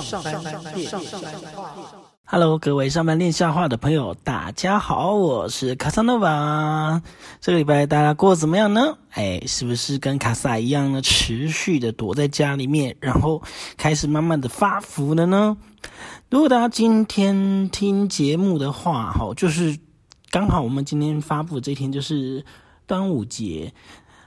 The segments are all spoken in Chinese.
上班练笑话。Hello，各位上班练下话的朋友，大家好，我是卡萨诺瓦。这个礼拜大家过得怎么样呢？哎，是不是跟卡萨一样呢？持续的躲在家里面，然后开始慢慢的发福了呢？如果大家今天听节目的话，哈，就是刚好我们今天发布的这天就是端午节。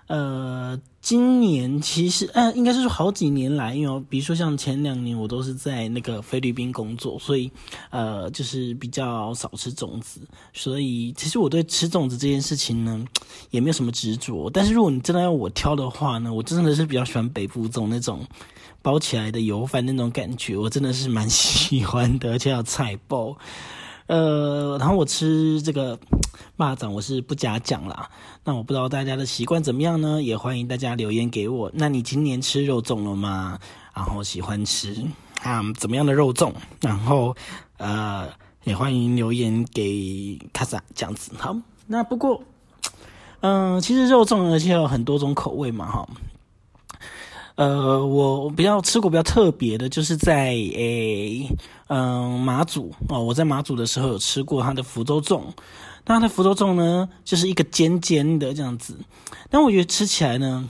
呃，今年其实，呃，应该是说好几年来，因为比如说像前两年我都是在那个菲律宾工作，所以呃，就是比较少吃粽子。所以其实我对吃粽子这件事情呢，也没有什么执着。但是如果你真的要我挑的话呢，我真的是比较喜欢北部粽那种包起来的油饭那种感觉，我真的是蛮喜欢的，而且要菜包。呃，然后我吃这个蚂蚱，我是不加酱啦。那我不知道大家的习惯怎么样呢？也欢迎大家留言给我。那你今年吃肉粽了吗？然后喜欢吃啊怎么样的肉粽？然后呃，也欢迎留言给卡萨这样子。好，那不过嗯，其实肉粽而且有很多种口味嘛，哈。呃，我比较吃过比较特别的，就是在诶，嗯，马祖哦，我在马祖的时候有吃过它的福州粽，那它的福州粽呢，就是一个尖尖的这样子，但我觉得吃起来呢，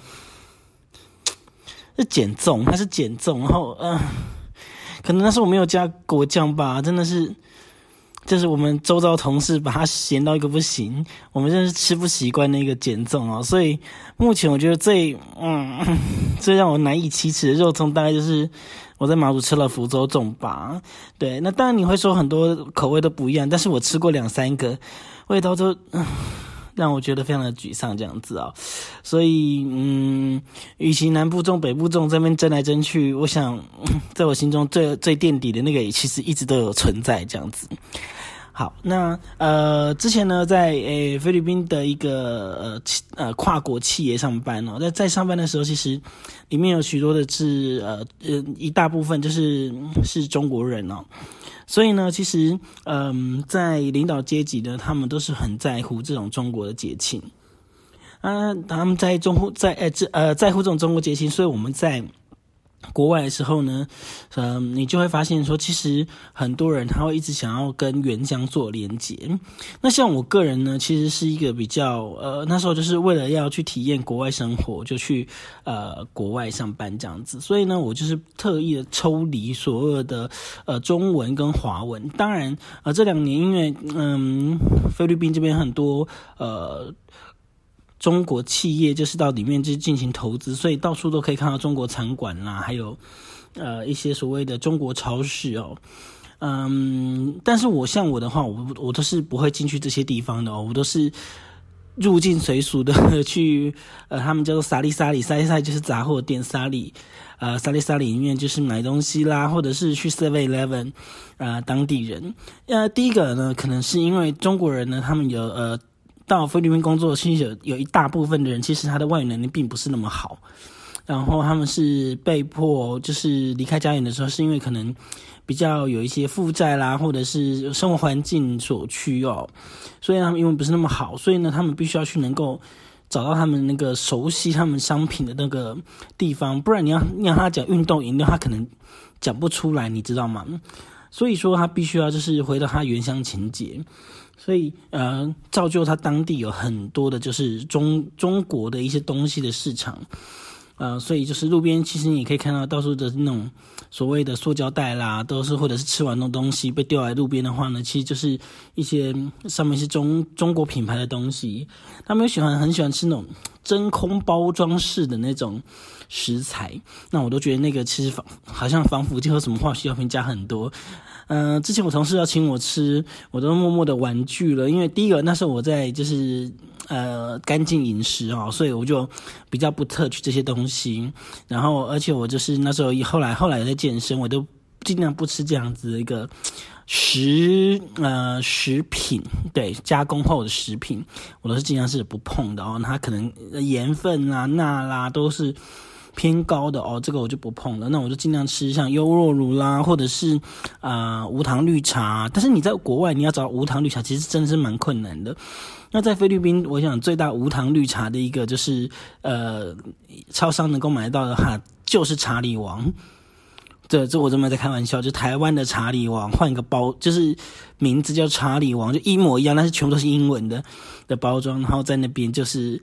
是减重，它是减重，然后嗯，可能那是我没有加果酱吧，真的是。就是我们周遭同事把它咸到一个不行，我们真是吃不习惯那个减重哦。所以目前我觉得最嗯 最让我难以启齿的肉粽，大概就是我在马祖吃了福州粽吧。对，那当然你会说很多口味都不一样，但是我吃过两三个，味道都 让我觉得非常的沮丧这样子啊。所以嗯，与其南部中北部中这边争来争去，我想在我心中最最垫底的那个，其实一直都有存在这样子。好，那呃，之前呢，在诶菲律宾的一个呃呃跨国企业上班哦，在在上班的时候，其实里面有许多的是呃呃一大部分就是是中国人哦，所以呢，其实嗯，在领导阶级呢，他们都是很在乎这种中国的节庆啊，他们在中乎在诶这呃在乎这种中国节庆，所以我们在。国外的时候呢，嗯，你就会发现说，其实很多人他会一直想要跟原乡做连接。那像我个人呢，其实是一个比较呃，那时候就是为了要去体验国外生活，就去呃国外上班这样子。所以呢，我就是特意的抽离所有的呃中文跟华文。当然，呃这两年因为嗯菲律宾这边很多呃。中国企业就是到里面去进行投资，所以到处都可以看到中国餐馆啦，还有呃一些所谓的中国超市哦。嗯，但是我像我的话，我我都是不会进去这些地方的哦，我都是入境随俗的去呃，他们叫做沙利沙里，沙利沙里就是杂货店，沙里呃沙利沙里里面就是买东西啦，或者是去 Seven Eleven 啊，当地人呃，第一个呢，可能是因为中国人呢，他们有呃。到菲律宾工作，其实有有一大部分的人，其实他的外语能力并不是那么好，然后他们是被迫就是离开家园的时候，是因为可能比较有一些负债啦，或者是生活环境所趋哦，所以他们英文不是那么好，所以呢，他们必须要去能够找到他们那个熟悉他们商品的那个地方，不然你要让他讲运动饮料，他可能讲不出来，你知道吗？所以说他必须要就是回到他原乡情节。所以，呃，造就他当地有很多的，就是中中国的一些东西的市场，呃，所以就是路边其实你可以看到到处的那种所谓的塑胶袋啦，都是或者是吃完的东西被丢在路边的话呢，其实就是一些上面是中中国品牌的东西。他们喜欢很喜欢吃那种真空包装式的那种食材，那我都觉得那个其实防好像防腐剂和什么化学药品加很多。嗯，之前我同事要请我吃，我都默默的婉拒了，因为第一个那时候我在就是呃干净饮食啊，所以我就比较不特取这些东西。然后，而且我就是那时候后来后来在健身，我都尽量不吃这样子的一个食呃食品，对加工后的食品，我都是尽量是不碰的哦。它可能盐分啊、钠啦都是。偏高的哦，这个我就不碰了。那我就尽量吃像优酪乳啦，或者是啊无糖绿茶。但是你在国外你要找无糖绿茶，其实真的是蛮困难的。那在菲律宾，我想最大无糖绿茶的一个就是呃，超商能够买到的话，就是查理王。这这我真没在开玩笑，就台湾的查理王换一个包，就是名字叫查理王，就一模一样，但是全部都是英文的的包装，然后在那边就是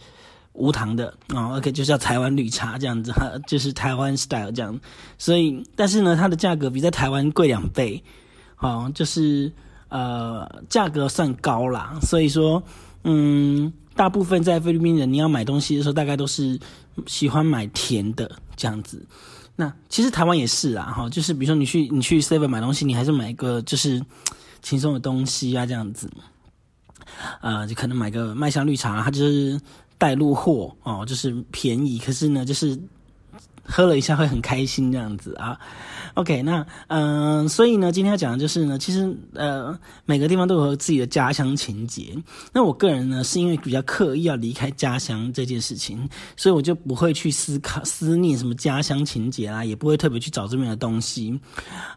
无糖的哦，OK，就叫台湾绿茶这样子，哈，就是台湾 style 这样。所以，但是呢，它的价格比在台湾贵两倍，哦，就是呃价格算高啦。所以说，嗯，大部分在菲律宾人你要买东西的时候，大概都是喜欢买甜的这样子。那其实台湾也是啊，哈，就是比如说你去你去 Seven 买东西，你还是买一个就是轻松的东西啊，这样子，呃，就可能买个麦香绿茶，它就是带路货哦，就是便宜，可是呢，就是喝了一下会很开心这样子啊。OK，那嗯，所以呢，今天要讲的就是呢，其实呃，每个地方都有自己的家乡情节。那我个人呢，是因为比较刻意要离开家乡这件事情，所以我就不会去思考思念什么家乡情节啦，也不会特别去找这边的东西，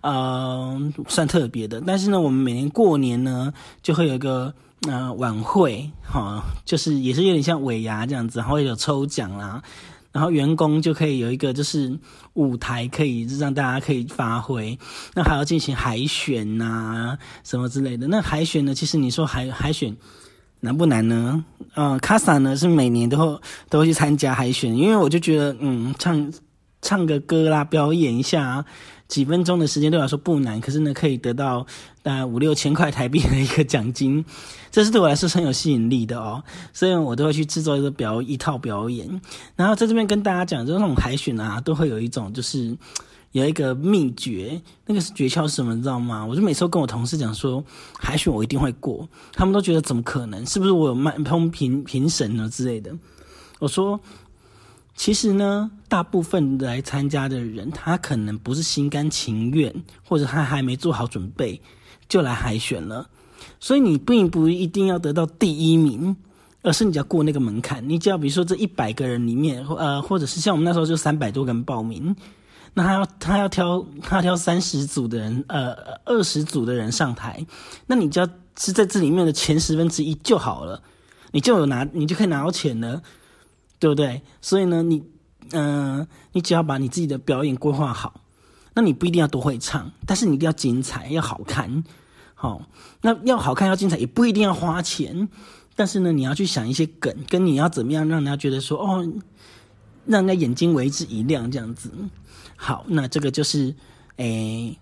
呃，算特别的。但是呢，我们每年过年呢，就会有一个呃晚会，哈，就是也是有点像尾牙这样子，然后有抽奖啦。然后员工就可以有一个就是舞台，可以让大家可以发挥。那还要进行海选呐，什么之类的。那海选呢？其实你说海海选难不难呢？嗯，卡萨呢是每年都会都会去参加海选，因为我就觉得，嗯，唱唱个歌啦，表演一下。几分钟的时间对我来说不难，可是呢，可以得到大概五六千块台币的一个奖金，这是对我来说很有吸引力的哦。所以我都会去制作一个表一套表演。然后在这边跟大家讲，就是那种海选啊，都会有一种就是有一个秘诀，那个是诀窍是什么，你知道吗？我就每次跟我同事讲说，海选我一定会过，他们都觉得怎么可能？是不是我有卖通评评审呢之类的？我说。其实呢，大部分来参加的人，他可能不是心甘情愿，或者他还没做好准备就来海选了。所以你并不一定要得到第一名，而是你要过那个门槛。你只要比如说这一百个人里面，呃，或者是像我们那时候就三百多个人报名，那他要他要挑他要挑三十组的人，呃，二十组的人上台，那你只要是在这里面的前十分之一就好了，你就有拿，你就可以拿到钱了。对不对？所以呢，你，嗯，你只要把你自己的表演规划好，那你不一定要多会唱，但是你一定要精彩，要好看，好，那要好看要精彩，也不一定要花钱，但是呢，你要去想一些梗，跟你要怎么样让人家觉得说，哦，让人家眼睛为之一亮这样子。好，那这个就是，诶，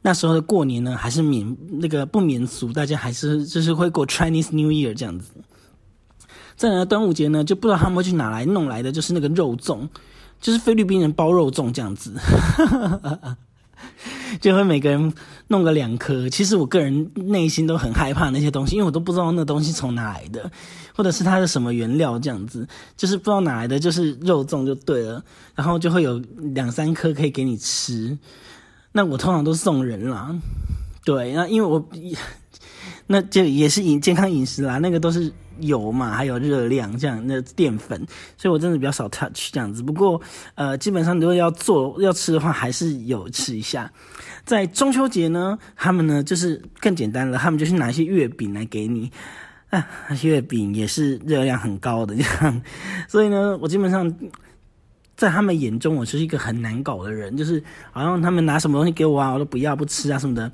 那时候的过年呢，还是免那个不免俗，大家还是就是会过 Chinese New Year 这样子。再来端午节呢，就不知道他们会去哪来弄来的，就是那个肉粽，就是菲律宾人包肉粽这样子，就会每个人弄个两颗。其实我个人内心都很害怕那些东西，因为我都不知道那东西从哪来的，或者是它的什么原料这样子，就是不知道哪来的，就是肉粽就对了。然后就会有两三颗可以给你吃，那我通常都送人啦。对，那因为我。那就也是饮健康饮食啦，那个都是油嘛，还有热量这样，那淀粉，所以我真的比较少 touch 这样子。不过，呃，基本上如果要做要吃的话，还是有吃一下。在中秋节呢，他们呢就是更简单了，他们就是拿一些月饼来给你，啊，月饼也是热量很高的这样。所以呢，我基本上在他们眼中，我就是一个很难搞的人，就是好像他们拿什么东西给我啊，我都不要不吃啊什么的。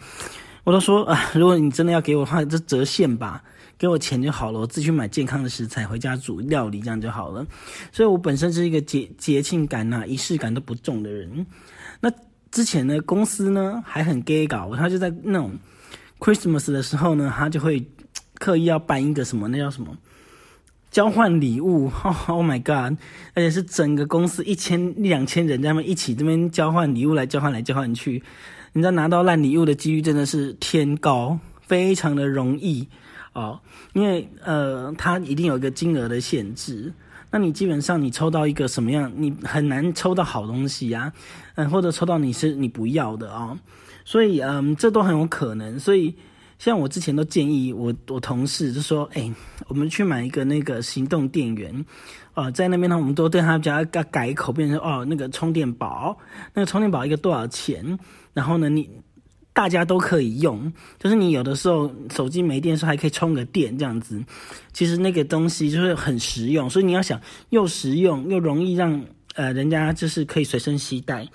我都说啊，如果你真的要给我的话，就折现吧，给我钱就好了，我自己去买健康的食材回家煮料理，这样就好了。所以我本身是一个节节庆感呐、仪式感都不重的人。那之前呢，公司呢还很 gay 搞，他就在那种 Christmas 的时候呢，他就会刻意要办一个什么，那叫什么交换礼物？Oh my god！而且是整个公司一千两千人在那一起这边交换礼物，来交换来交换去。你知道拿到烂礼物的几率真的是天高，非常的容易哦，因为呃，它一定有一个金额的限制。那你基本上你抽到一个什么样，你很难抽到好东西呀，嗯，或者抽到你是你不要的啊，所以嗯，这都很有可能。所以像我之前都建议我我同事就说，哎，我们去买一个那个行动电源。哦，在那边呢，我们都对他家改改口，变成哦，那个充电宝，那个充电宝一个多少钱？然后呢，你大家都可以用，就是你有的时候手机没电的时候还可以充个电，这样子。其实那个东西就是很实用，所以你要想又实用又容易让呃人家就是可以随身携带，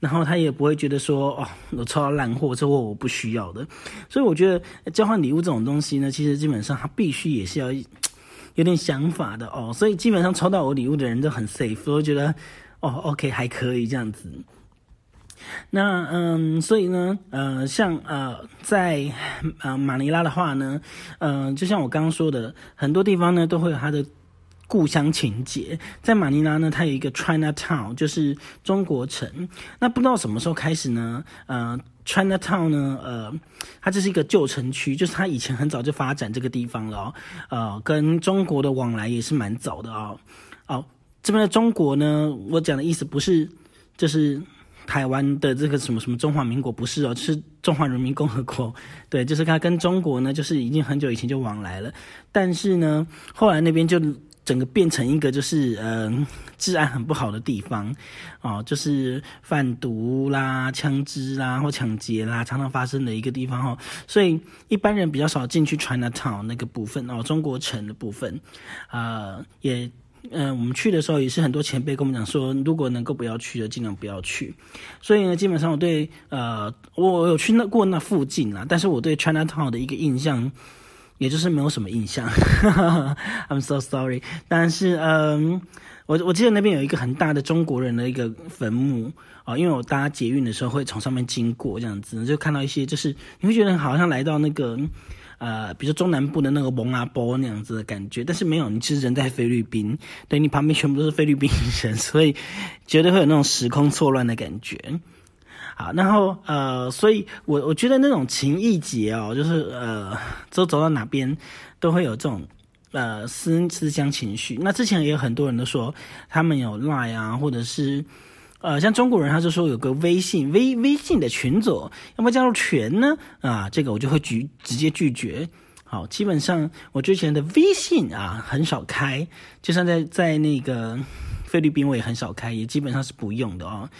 然后他也不会觉得说哦，我抽到烂货，这货我不需要的。所以我觉得交换礼物这种东西呢，其实基本上他必须也是要有点想法的哦。所以基本上抽到我礼物的人都很 safe，我觉得哦，OK 还可以这样子。那嗯，所以呢，呃，像呃，在呃马尼拉的话呢，呃，就像我刚刚说的，很多地方呢都会有它的故乡情节。在马尼拉呢，它有一个 China Town，就是中国城。那不知道什么时候开始呢，呃，China Town 呢，呃，它这是一个旧城区，就是它以前很早就发展这个地方了哦，呃，跟中国的往来也是蛮早的哦。哦，这边的中国呢，我讲的意思不是就是。台湾的这个什么什么中华民国不是哦，是中华人民共和国。对，就是它跟中国呢，就是已经很久以前就往来了。但是呢，后来那边就整个变成一个就是呃治安很不好的地方哦，就是贩毒啦、枪支啦或抢劫啦常常发生的一个地方哈。所以一般人比较少进去 China Town 那个部分哦，中国城的部分啊也。嗯，我们去的时候也是很多前辈跟我们讲说，如果能够不要去的，尽量不要去。所以呢，基本上我对呃，我有去那过那附近啦，但是我对 China Town 的一个印象，也就是没有什么印象。I'm so sorry。但是嗯，我我记得那边有一个很大的中国人的一个坟墓啊，因为我搭捷运的时候会从上面经过，这样子就看到一些，就是你会觉得好像来到那个。呃，比如说中南部的那个蒙阿波那样子的感觉，但是没有，你其实人在菲律宾，对你旁边全部都是菲律宾人，所以绝对会有那种时空错乱的感觉。好，然后呃，所以我我觉得那种情意节哦，就是呃，走走到哪边都会有这种呃思思乡情绪。那之前也有很多人都说他们有赖啊，或者是。呃，像中国人，他就说有个微信微微信的群组，要不要加入群呢？啊，这个我就会拒直接拒绝。好，基本上我之前的微信啊很少开，就算在在那个菲律宾我也很少开，也基本上是不用的哦。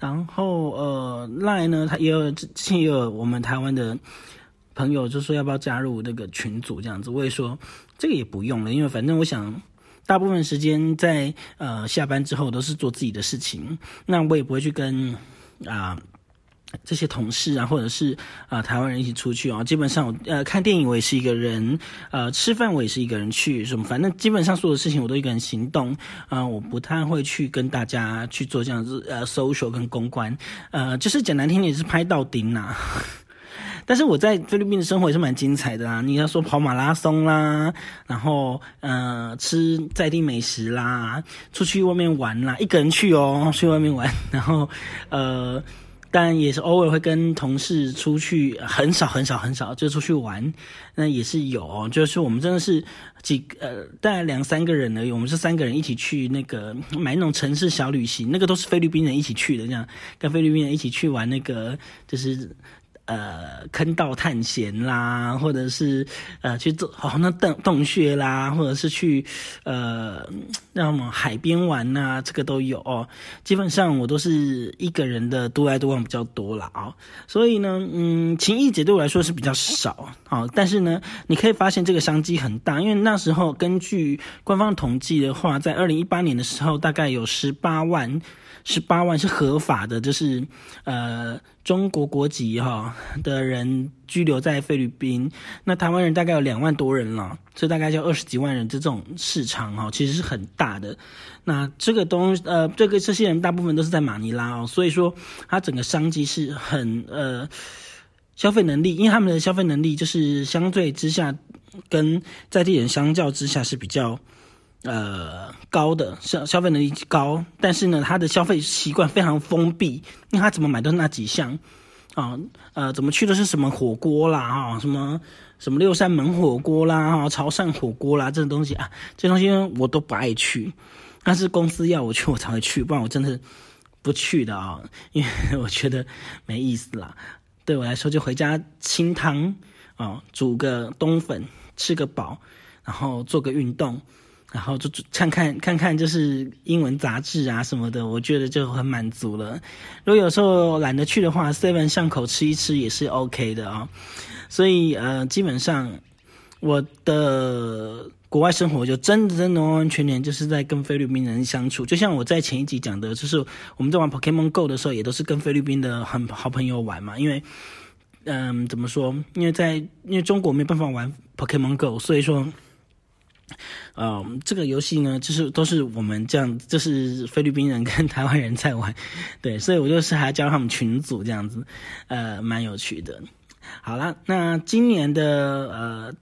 然后呃赖呢，他也有之前也有我们台湾的朋友就说要不要加入那个群组这样子，我也说这个也不用了，因为反正我想。大部分时间在呃下班之后都是做自己的事情，那我也不会去跟啊这些同事啊或者是啊台湾人一起出去啊。基本上我呃看电影我也是一个人，呃吃饭我也是一个人去，什么反正基本上所有的事情我都一个人行动啊，我不太会去跟大家去做这样子呃 social 跟公关，呃就是讲难听点是拍到顶呐。但是我在菲律宾的生活也是蛮精彩的啊！你要说跑马拉松啦，然后呃吃在地美食啦，出去外面玩啦，一个人去哦，去外面玩，然后呃，但也是偶尔会跟同事出去，很少很少很少就出去玩，那也是有，就是我们真的是几呃大概两三个人而已，我们是三个人一起去那个买那种城市小旅行，那个都是菲律宾人一起去的，这样跟菲律宾人一起去玩那个就是。呃，坑道探险啦，或者是呃去做好那洞洞穴啦，或者是去呃那么海边玩呐，这个都有哦。基本上我都是一个人的独来独往比较多了啊，所以呢，嗯，情谊节对我来说是比较少啊。但是呢，你可以发现这个商机很大，因为那时候根据官方统计的话，在二零一八年的时候，大概有十八万。十八万是合法的，就是呃中国国籍哈的人居留在菲律宾。那台湾人大概有两万多人了，所以大概就二十几万人，这种市场哈其实是很大的。那这个东呃这个这些人大部分都是在马尼拉哦，所以说它整个商机是很呃消费能力，因为他们的消费能力就是相对之下跟在地人相较之下是比较。呃，高的消消费能力高，但是呢，他的消费习惯非常封闭，因为他怎么买都是那几项啊，呃，怎么去的是什么火锅啦，哈，什么什么六扇门火锅啦，哈，潮汕火锅啦，这种东西啊，这东西我都不爱去，但是公司要我去，我才会去，不然我真的不去的啊，因为我觉得没意思啦。对我来说，就回家清汤啊，煮个冬粉，吃个饱，然后做个运动。然后就看看看看，就是英文杂志啊什么的，我觉得就很满足了。如果有时候懒得去的话，seven 巷口吃一吃也是 OK 的啊。所以呃，基本上我的国外生活就真的真的完完全全就是在跟菲律宾人相处，就像我在前一集讲的，就是我们在玩 Pokemon Go 的时候，也都是跟菲律宾的很好朋友玩嘛。因为，嗯，怎么说？因为在因为中国没办法玩 Pokemon Go，所以说，呃，这个游戏呢，就是都是我们这样，就是菲律宾人跟台湾人在玩，对，所以我就是还加入他们群组这样子，呃，蛮有趣的。好了，那今年的呃。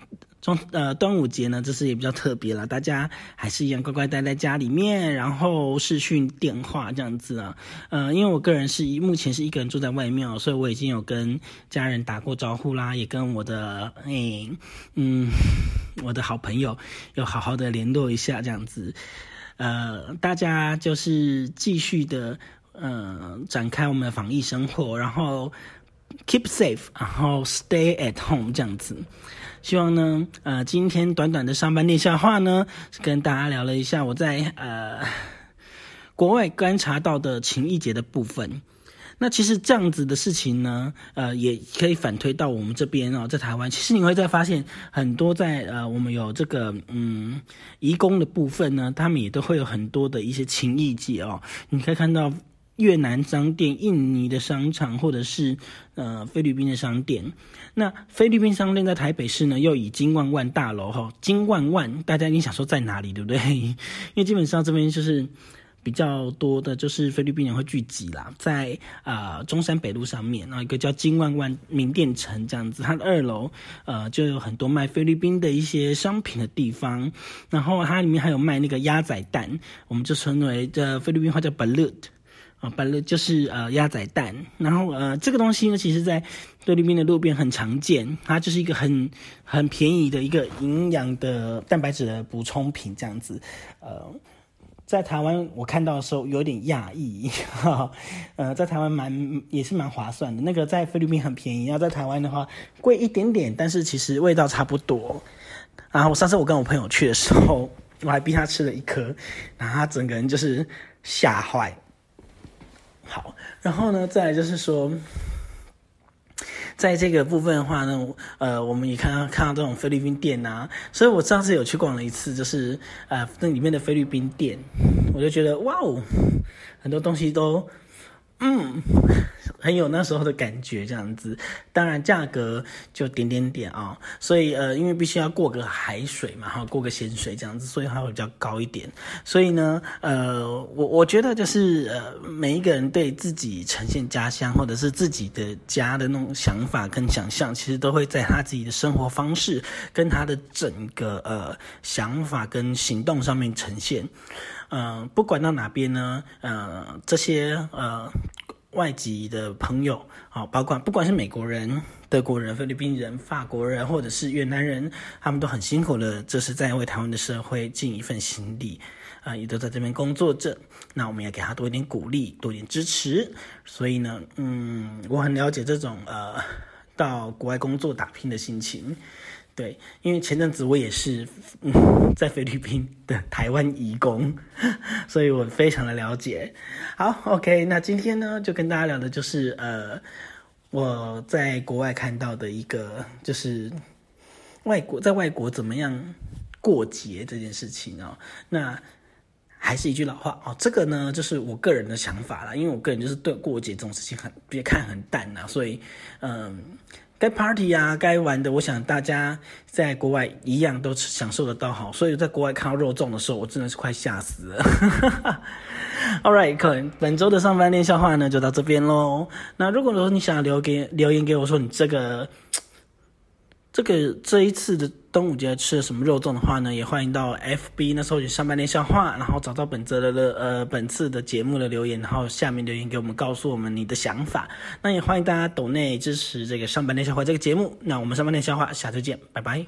中呃端午节呢，这次也比较特别了，大家还是一样乖乖待在家里面，然后视讯电话这样子啊。呃，因为我个人是一目前是一个人住在外面，所以我已经有跟家人打过招呼啦，也跟我的诶嗯我的好朋友有好好的联络一下这样子。呃，大家就是继续的呃展开我们的防疫生活，然后 keep safe，然后 stay at home 这样子。希望呢，呃，今天短短的上班练笑话呢，跟大家聊了一下我在呃国外观察到的情谊节的部分。那其实这样子的事情呢，呃，也可以反推到我们这边哦，在台湾，其实你会再发现很多在呃我们有这个嗯移工的部分呢，他们也都会有很多的一些情谊节哦，你可以看到。越南商店、印尼的商场，或者是呃菲律宾的商店。那菲律宾商店在台北市呢，又以金万万大楼哈，金万万，大家一定想说在哪里，对不对？因为基本上这边就是比较多的，就是菲律宾人会聚集啦，在啊中山北路上面，然后一个叫金万万名店城这样子，它的二楼呃就有很多卖菲律宾的一些商品的地方，然后它里面还有卖那个鸭仔蛋，我们就称为的菲律宾话叫 balut。啊，本来就是呃鸭仔蛋，然后呃这个东西呢，其实在菲律宾的路边很常见，它就是一个很很便宜的一个营养的蛋白质的补充品这样子。呃，在台湾我看到的时候有点讶异，哈哈呃，在台湾蛮也是蛮划算的，那个在菲律宾很便宜，要在台湾的话贵一点点，但是其实味道差不多。然后我上次我跟我朋友去的时候，我还逼他吃了一颗，然后他整个人就是吓坏。好，然后呢，再来就是说，在这个部分的话呢，呃，我们也看到看到这种菲律宾店啊，所以我上次有去逛了一次，就是呃那里面的菲律宾店，我就觉得哇哦，很多东西都。嗯，很有那时候的感觉，这样子。当然价格就点点点啊，所以呃，因为必须要过个海水嘛，哈，过个咸水这样子，所以它会比较高一点。所以呢，呃，我我觉得就是呃，每一个人对自己呈现家乡或者是自己的家的那种想法跟想象，其实都会在他自己的生活方式跟他的整个呃想法跟行动上面呈现。嗯，不管到哪边呢，呃，这些呃外籍的朋友，啊，包括不管是美国人、德国人、菲律宾人、法国人，或者是越南人，他们都很辛苦的，这是在为台湾的社会尽一份心力，啊，也都在这边工作着。那我们也给他多一点鼓励，多一点支持。所以呢，嗯，我很了解这种呃到国外工作打拼的心情。对，因为前阵子我也是嗯在菲律宾的台湾移工，所以我非常的了解。好，OK，那今天呢就跟大家聊的就是呃我在国外看到的一个就是外国在外国怎么样过节这件事情哦。那还是一句老话哦，这个呢就是我个人的想法啦，因为我个人就是对过节这种事情很别看很淡呐，所以嗯。该 party 啊，该玩的，我想大家在国外一样都享受得到好，所以在国外看到肉粽的时候，我真的是快吓死了。All right，本周的上班练笑话呢就到这边喽。那如果说你想留给留言给我说你这个。这个这一次的端午节吃了什么肉粽的话呢，也欢迎到 FB 那搜取上半年笑话，然后找到本则的呃本次的节目的留言，然后下面留言给我们，告诉我们你的想法。那也欢迎大家抖内支持这个上半年笑话这个节目。那我们上半年笑话下周见，拜拜。